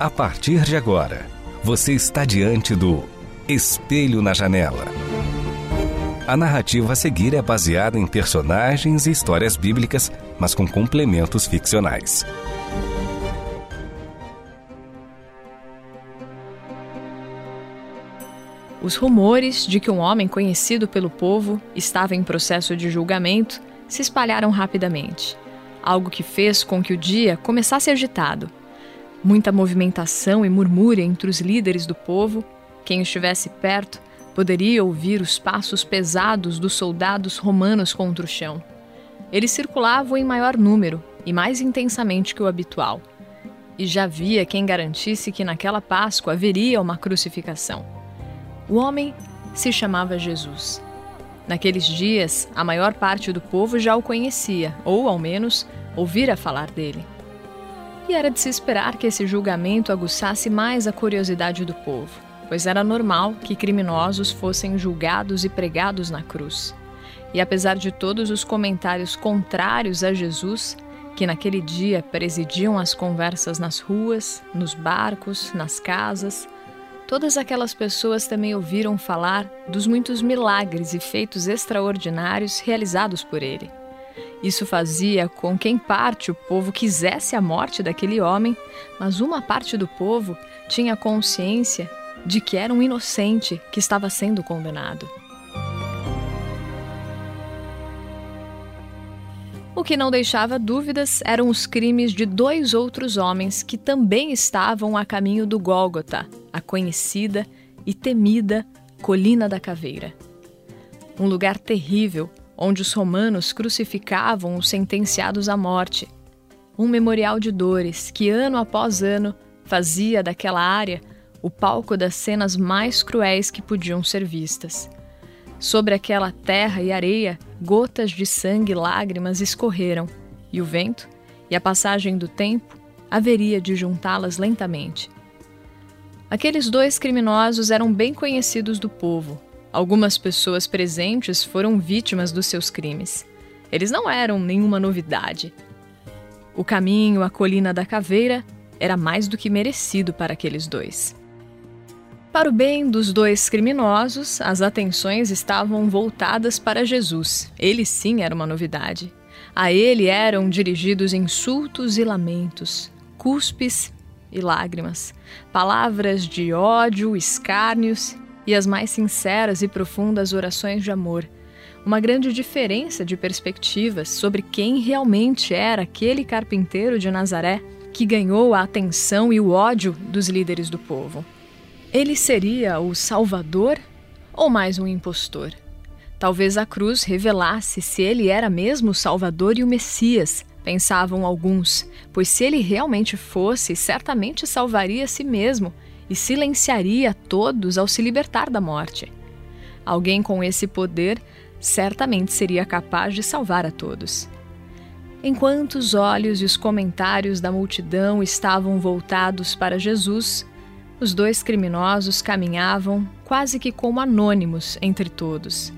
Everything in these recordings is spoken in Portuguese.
A partir de agora, você está diante do Espelho na Janela. A narrativa a seguir é baseada em personagens e histórias bíblicas, mas com complementos ficcionais. Os rumores de que um homem conhecido pelo povo estava em processo de julgamento se espalharam rapidamente, algo que fez com que o dia começasse agitado. Muita movimentação e murmúria entre os líderes do povo. Quem estivesse perto poderia ouvir os passos pesados dos soldados romanos contra o chão. Eles circulavam em maior número e mais intensamente que o habitual. E já havia quem garantisse que naquela Páscoa haveria uma crucificação. O homem se chamava Jesus. Naqueles dias, a maior parte do povo já o conhecia, ou ao menos ouvira falar dele. E era de se esperar que esse julgamento aguçasse mais a curiosidade do povo, pois era normal que criminosos fossem julgados e pregados na cruz. E apesar de todos os comentários contrários a Jesus, que naquele dia presidiam as conversas nas ruas, nos barcos, nas casas, todas aquelas pessoas também ouviram falar dos muitos milagres e feitos extraordinários realizados por ele. Isso fazia com que, em parte, o povo quisesse a morte daquele homem, mas uma parte do povo tinha consciência de que era um inocente que estava sendo condenado. O que não deixava dúvidas eram os crimes de dois outros homens que também estavam a caminho do Gólgota, a conhecida e temida Colina da Caveira. Um lugar terrível onde os romanos crucificavam os sentenciados à morte. Um memorial de dores que, ano após ano, fazia daquela área o palco das cenas mais cruéis que podiam ser vistas. Sobre aquela terra e areia, gotas de sangue e lágrimas escorreram, e o vento e a passagem do tempo haveria de juntá-las lentamente. Aqueles dois criminosos eram bem conhecidos do povo, Algumas pessoas presentes foram vítimas dos seus crimes. Eles não eram nenhuma novidade. O caminho à colina da caveira era mais do que merecido para aqueles dois. Para o bem dos dois criminosos, as atenções estavam voltadas para Jesus. Ele sim era uma novidade. A ele eram dirigidos insultos e lamentos, cuspes e lágrimas, palavras de ódio, escárnios e as mais sinceras e profundas orações de amor. Uma grande diferença de perspectivas sobre quem realmente era aquele carpinteiro de Nazaré que ganhou a atenção e o ódio dos líderes do povo. Ele seria o Salvador ou mais um impostor? Talvez a cruz revelasse se ele era mesmo o Salvador e o Messias, pensavam alguns, pois se ele realmente fosse, certamente salvaria a si mesmo e silenciaria todos ao se libertar da morte. Alguém com esse poder certamente seria capaz de salvar a todos. Enquanto os olhos e os comentários da multidão estavam voltados para Jesus, os dois criminosos caminhavam quase que como anônimos entre todos.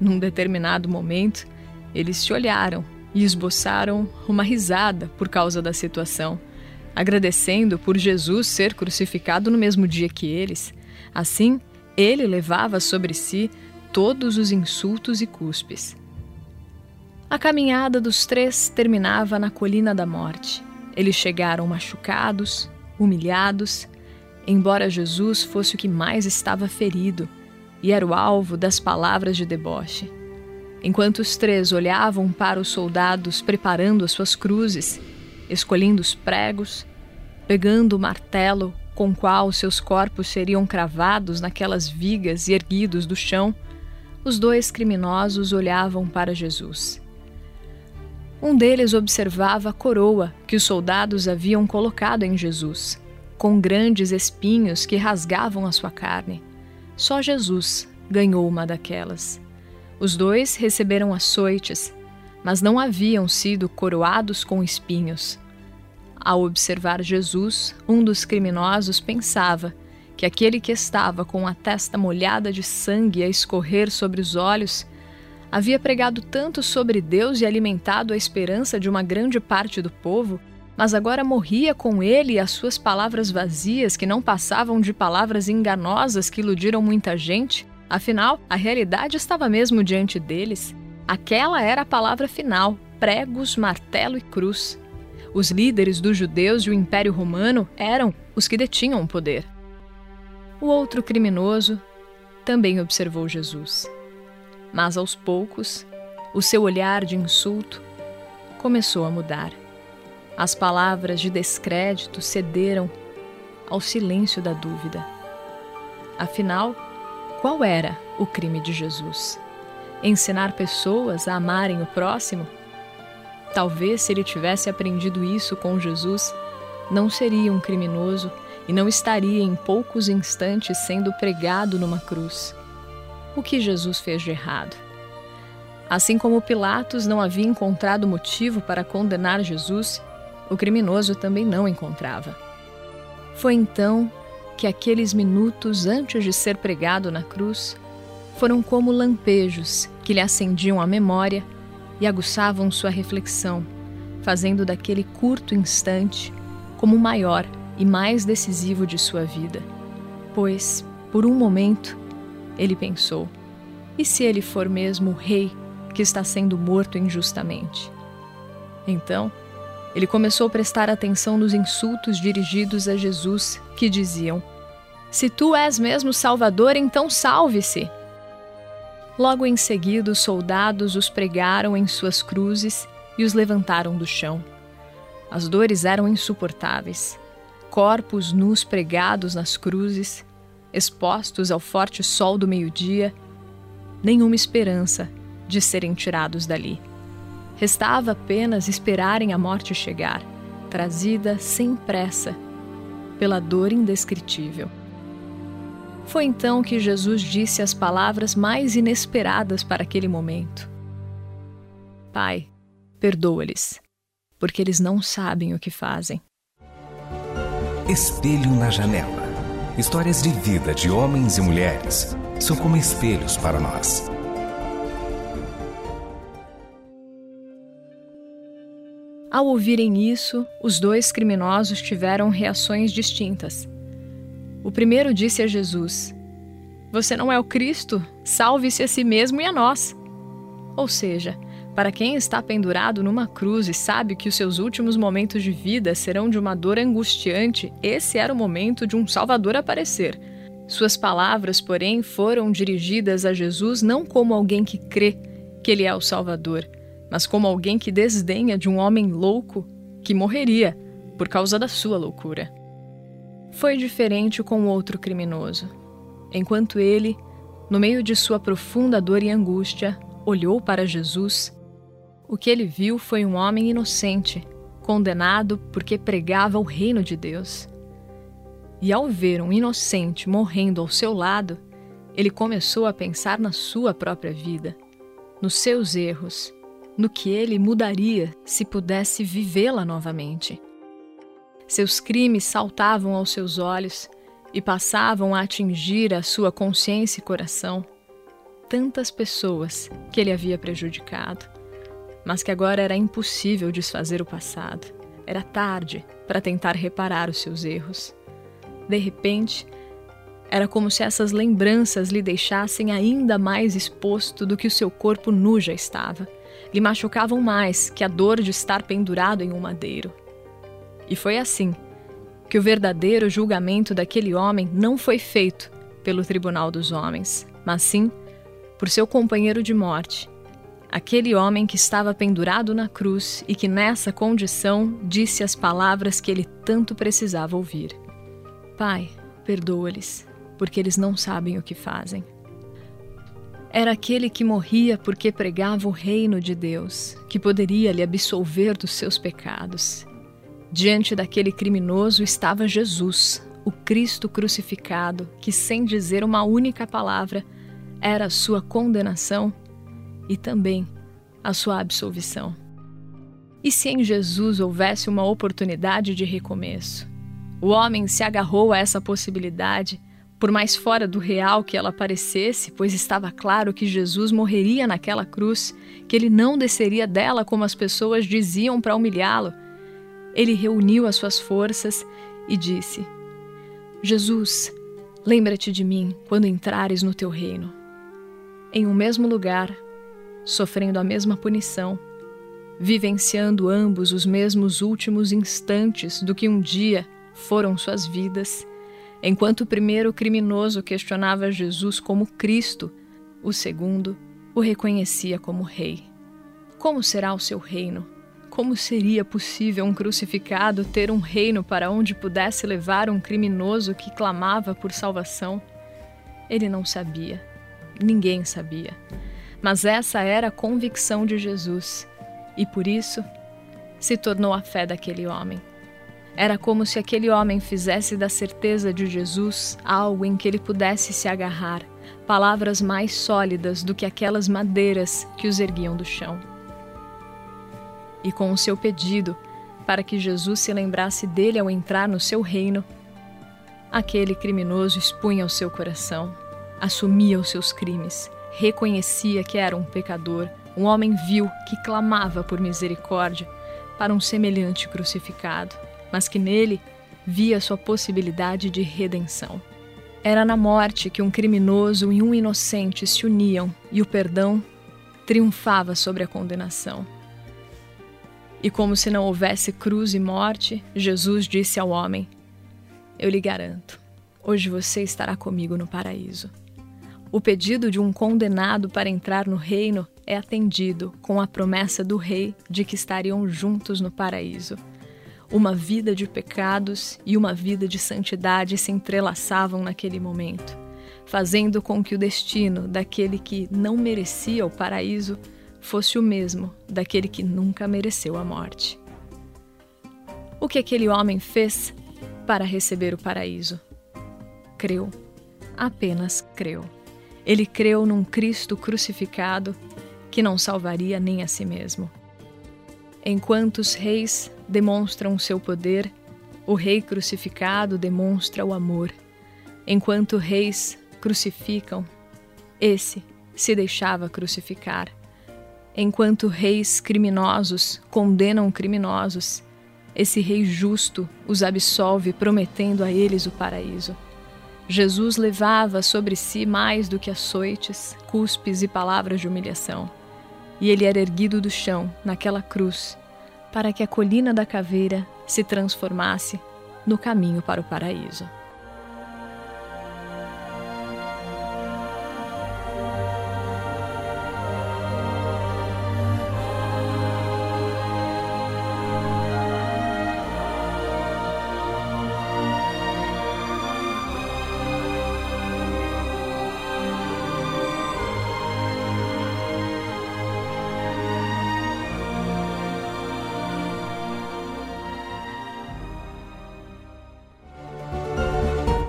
Num determinado momento, eles se olharam e esboçaram uma risada por causa da situação agradecendo por Jesus ser crucificado no mesmo dia que eles. Assim, ele levava sobre si todos os insultos e cuspes. A caminhada dos três terminava na colina da morte. Eles chegaram machucados, humilhados, embora Jesus fosse o que mais estava ferido e era o alvo das palavras de deboche. Enquanto os três olhavam para os soldados preparando as suas cruzes, escolhendo os pregos, pegando o martelo com qual seus corpos seriam cravados naquelas vigas e erguidos do chão, os dois criminosos olhavam para Jesus. Um deles observava a coroa que os soldados haviam colocado em Jesus. com grandes espinhos que rasgavam a sua carne. Só Jesus ganhou uma daquelas. Os dois receberam açoites, mas não haviam sido coroados com espinhos. Ao observar Jesus, um dos criminosos pensava que aquele que estava com a testa molhada de sangue a escorrer sobre os olhos havia pregado tanto sobre Deus e alimentado a esperança de uma grande parte do povo, mas agora morria com ele e as suas palavras vazias que não passavam de palavras enganosas que iludiram muita gente. Afinal, a realidade estava mesmo diante deles. Aquela era a palavra final: pregos, martelo e cruz. Os líderes dos judeus e o Império Romano eram os que detinham o poder. O outro criminoso também observou Jesus. Mas aos poucos, o seu olhar de insulto começou a mudar. As palavras de descrédito cederam ao silêncio da dúvida. Afinal, qual era o crime de Jesus? Ensinar pessoas a amarem o próximo? Talvez se ele tivesse aprendido isso com Jesus, não seria um criminoso e não estaria em poucos instantes sendo pregado numa cruz. O que Jesus fez de errado? Assim como Pilatos não havia encontrado motivo para condenar Jesus, o criminoso também não encontrava. Foi então que aqueles minutos antes de ser pregado na cruz foram como lampejos que lhe acendiam a memória e aguçavam sua reflexão, fazendo daquele curto instante como o maior e mais decisivo de sua vida. Pois, por um momento, ele pensou: e se ele for mesmo o rei que está sendo morto injustamente? Então, ele começou a prestar atenção nos insultos dirigidos a Jesus, que diziam: Se tu és mesmo Salvador, então salve-se. Logo em seguida, os soldados os pregaram em suas cruzes e os levantaram do chão. As dores eram insuportáveis. Corpos nus pregados nas cruzes, expostos ao forte sol do meio-dia, nenhuma esperança de serem tirados dali. Restava apenas esperarem a morte chegar, trazida sem pressa, pela dor indescritível. Foi então que Jesus disse as palavras mais inesperadas para aquele momento: Pai, perdoa-lhes, porque eles não sabem o que fazem. Espelho na janela. Histórias de vida de homens e mulheres são como espelhos para nós. Ao ouvirem isso, os dois criminosos tiveram reações distintas. O primeiro disse a Jesus: Você não é o Cristo? Salve-se a si mesmo e a nós. Ou seja, para quem está pendurado numa cruz e sabe que os seus últimos momentos de vida serão de uma dor angustiante, esse era o momento de um Salvador aparecer. Suas palavras, porém, foram dirigidas a Jesus não como alguém que crê que ele é o Salvador, mas como alguém que desdenha de um homem louco que morreria por causa da sua loucura. Foi diferente com o outro criminoso. Enquanto ele, no meio de sua profunda dor e angústia, olhou para Jesus, o que ele viu foi um homem inocente, condenado porque pregava o reino de Deus. E ao ver um inocente morrendo ao seu lado, ele começou a pensar na sua própria vida, nos seus erros, no que ele mudaria se pudesse vivê-la novamente. Seus crimes saltavam aos seus olhos e passavam a atingir a sua consciência e coração. Tantas pessoas que ele havia prejudicado, mas que agora era impossível desfazer o passado. Era tarde para tentar reparar os seus erros. De repente, era como se essas lembranças lhe deixassem ainda mais exposto do que o seu corpo nu já estava. Lhe machucavam mais que a dor de estar pendurado em um madeiro. E foi assim que o verdadeiro julgamento daquele homem não foi feito pelo tribunal dos homens, mas sim por seu companheiro de morte, aquele homem que estava pendurado na cruz e que nessa condição disse as palavras que ele tanto precisava ouvir. Pai, perdoa-lhes, porque eles não sabem o que fazem. Era aquele que morria porque pregava o reino de Deus, que poderia lhe absolver dos seus pecados. Diante daquele criminoso estava Jesus, o Cristo crucificado, que, sem dizer uma única palavra, era a sua condenação e também a sua absolvição. E se em Jesus houvesse uma oportunidade de recomeço? O homem se agarrou a essa possibilidade, por mais fora do real que ela parecesse, pois estava claro que Jesus morreria naquela cruz, que ele não desceria dela como as pessoas diziam para humilhá-lo. Ele reuniu as suas forças e disse: Jesus, lembra-te de mim quando entrares no teu reino. Em um mesmo lugar, sofrendo a mesma punição, vivenciando ambos os mesmos últimos instantes do que um dia foram suas vidas, enquanto o primeiro criminoso questionava Jesus como Cristo, o segundo o reconhecia como Rei. Como será o seu reino? Como seria possível um crucificado ter um reino para onde pudesse levar um criminoso que clamava por salvação? Ele não sabia. Ninguém sabia. Mas essa era a convicção de Jesus, e por isso se tornou a fé daquele homem. Era como se aquele homem fizesse da certeza de Jesus algo em que ele pudesse se agarrar, palavras mais sólidas do que aquelas madeiras que os erguiam do chão. E com o seu pedido para que Jesus se lembrasse dele ao entrar no seu reino, aquele criminoso expunha o seu coração, assumia os seus crimes reconhecia que era um pecador, um homem vil que clamava por misericórdia para um semelhante crucificado, mas que nele via sua possibilidade de redenção. Era na morte que um criminoso e um inocente se uniam e o perdão triunfava sobre a condenação. E como se não houvesse cruz e morte, Jesus disse ao homem: Eu lhe garanto, hoje você estará comigo no paraíso. O pedido de um condenado para entrar no reino é atendido com a promessa do rei de que estariam juntos no paraíso. Uma vida de pecados e uma vida de santidade se entrelaçavam naquele momento, fazendo com que o destino daquele que não merecia o paraíso fosse o mesmo daquele que nunca mereceu a morte. O que aquele homem fez para receber o paraíso? Creu, apenas creu. Ele creu num Cristo crucificado que não salvaria nem a si mesmo. Enquanto os reis demonstram seu poder, o rei crucificado demonstra o amor. Enquanto reis crucificam, esse se deixava crucificar. Enquanto reis criminosos condenam criminosos, esse rei justo os absolve, prometendo a eles o paraíso. Jesus levava sobre si mais do que açoites, cuspes e palavras de humilhação. E ele era erguido do chão, naquela cruz, para que a colina da caveira se transformasse no caminho para o paraíso.